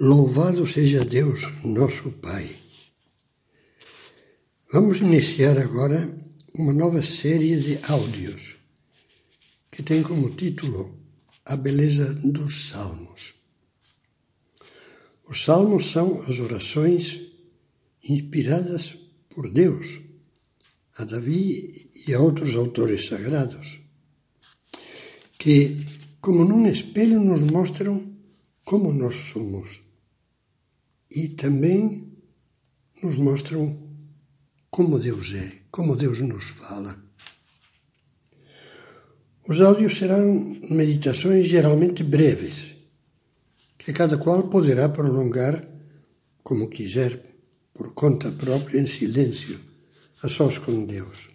Louvado seja Deus, nosso Pai. Vamos iniciar agora uma nova série de áudios que tem como título A Beleza dos Salmos. Os salmos são as orações inspiradas por Deus a Davi e a outros autores sagrados, que, como num espelho, nos mostram como nós somos e também nos mostram como Deus é, como Deus nos fala. Os áudios serão meditações geralmente breves, que cada qual poderá prolongar como quiser, por conta própria, em silêncio, a sós com Deus.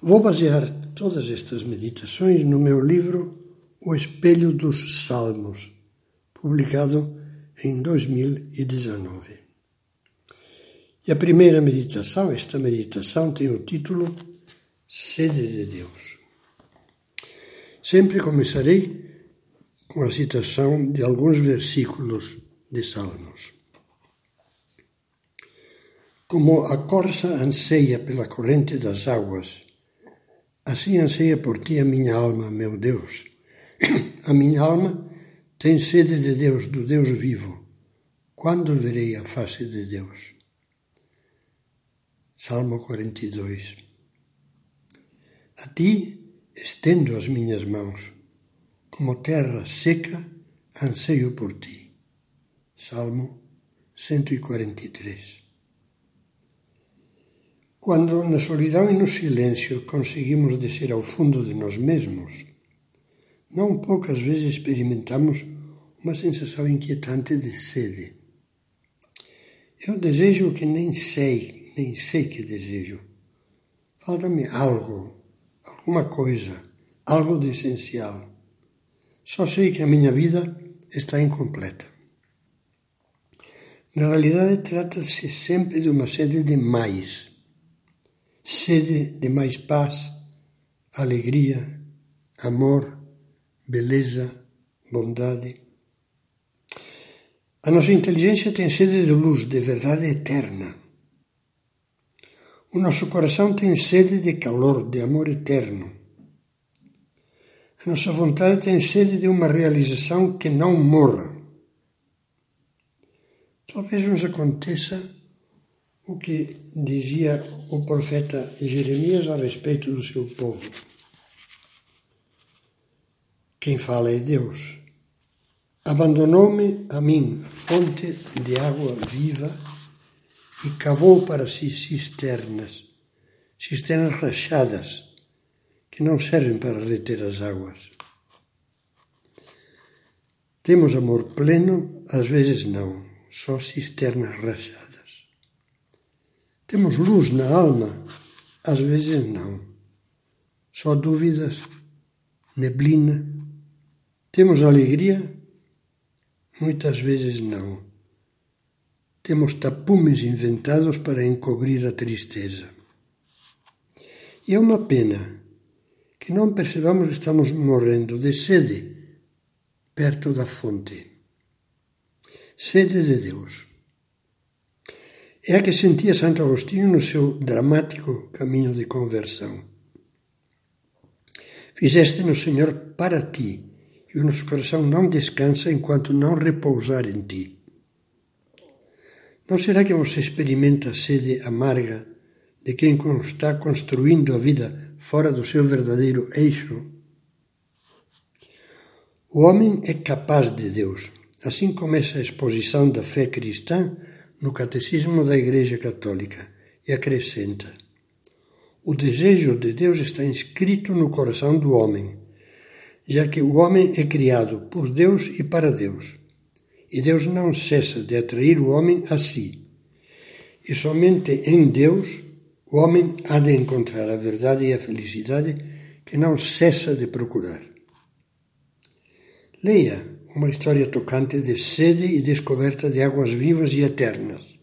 Vou basear todas estas meditações no meu livro O Espelho dos Salmos, publicado em 2019. E a primeira meditação, esta meditação tem o título Sede de Deus. Sempre começarei com a citação de alguns versículos de Salmos. Como a corça anseia pela corrente das águas, assim anseia por ti a minha alma, meu Deus. A minha alma tem sede de Deus, do Deus vivo. Quando verei a face de Deus? Salmo 42. A ti estendo as minhas mãos, como terra seca, anseio por ti. Salmo 143. Quando na solidão e no silêncio conseguimos descer ao fundo de nós mesmos, não poucas vezes experimentamos uma sensação inquietante de sede. Eu desejo que nem sei, nem sei que desejo. Falta-me algo, alguma coisa, algo de essencial. Só sei que a minha vida está incompleta. Na realidade, trata-se sempre de uma sede de mais. Sede de mais paz, alegria, amor, beleza, bondade. A nossa inteligência tem sede de luz, de verdade eterna. O nosso coração tem sede de calor, de amor eterno. A nossa vontade tem sede de uma realização que não morra. Talvez nos aconteça o que dizia o profeta Jeremias a respeito do seu povo. Quem fala é Deus. Abandonou-me a mim, fonte de água viva, e cavou para si cisternas, cisternas rachadas, que não servem para reter as águas. Temos amor pleno, às vezes não, só cisternas rachadas. Temos luz na alma, às vezes não, só dúvidas, neblina temos alegria? Muitas vezes não. Temos tapumes inventados para encobrir a tristeza. E é uma pena que não percebamos que estamos morrendo de sede perto da fonte. Sede de Deus. É a que sentia Santo Agostinho no seu dramático caminho de conversão. Fizeste no Senhor para ti e o nosso coração não descansa enquanto não repousar em ti. Não será que você experimenta a sede amarga de quem está construindo a vida fora do seu verdadeiro eixo? O homem é capaz de Deus. Assim começa a exposição da fé cristã no Catecismo da Igreja Católica e acrescenta: O desejo de Deus está inscrito no coração do homem já que o homem é criado por Deus e para Deus. E Deus não cessa de atrair o homem a si. E somente em Deus o homem há de encontrar a verdade e a felicidade que não cessa de procurar. Leia uma história tocante de sede e descoberta de águas vivas e eternas.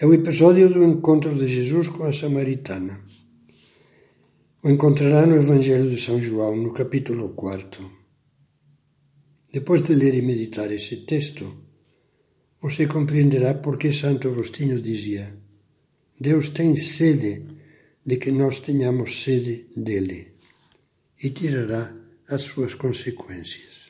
É o episódio do encontro de Jesus com a samaritana. O encontrará no Evangelho de São João, no capítulo 4. Depois de ler e meditar esse texto, você compreenderá por que Santo Agostinho dizia: Deus tem sede de que nós tenhamos sede dele e tirará as suas consequências.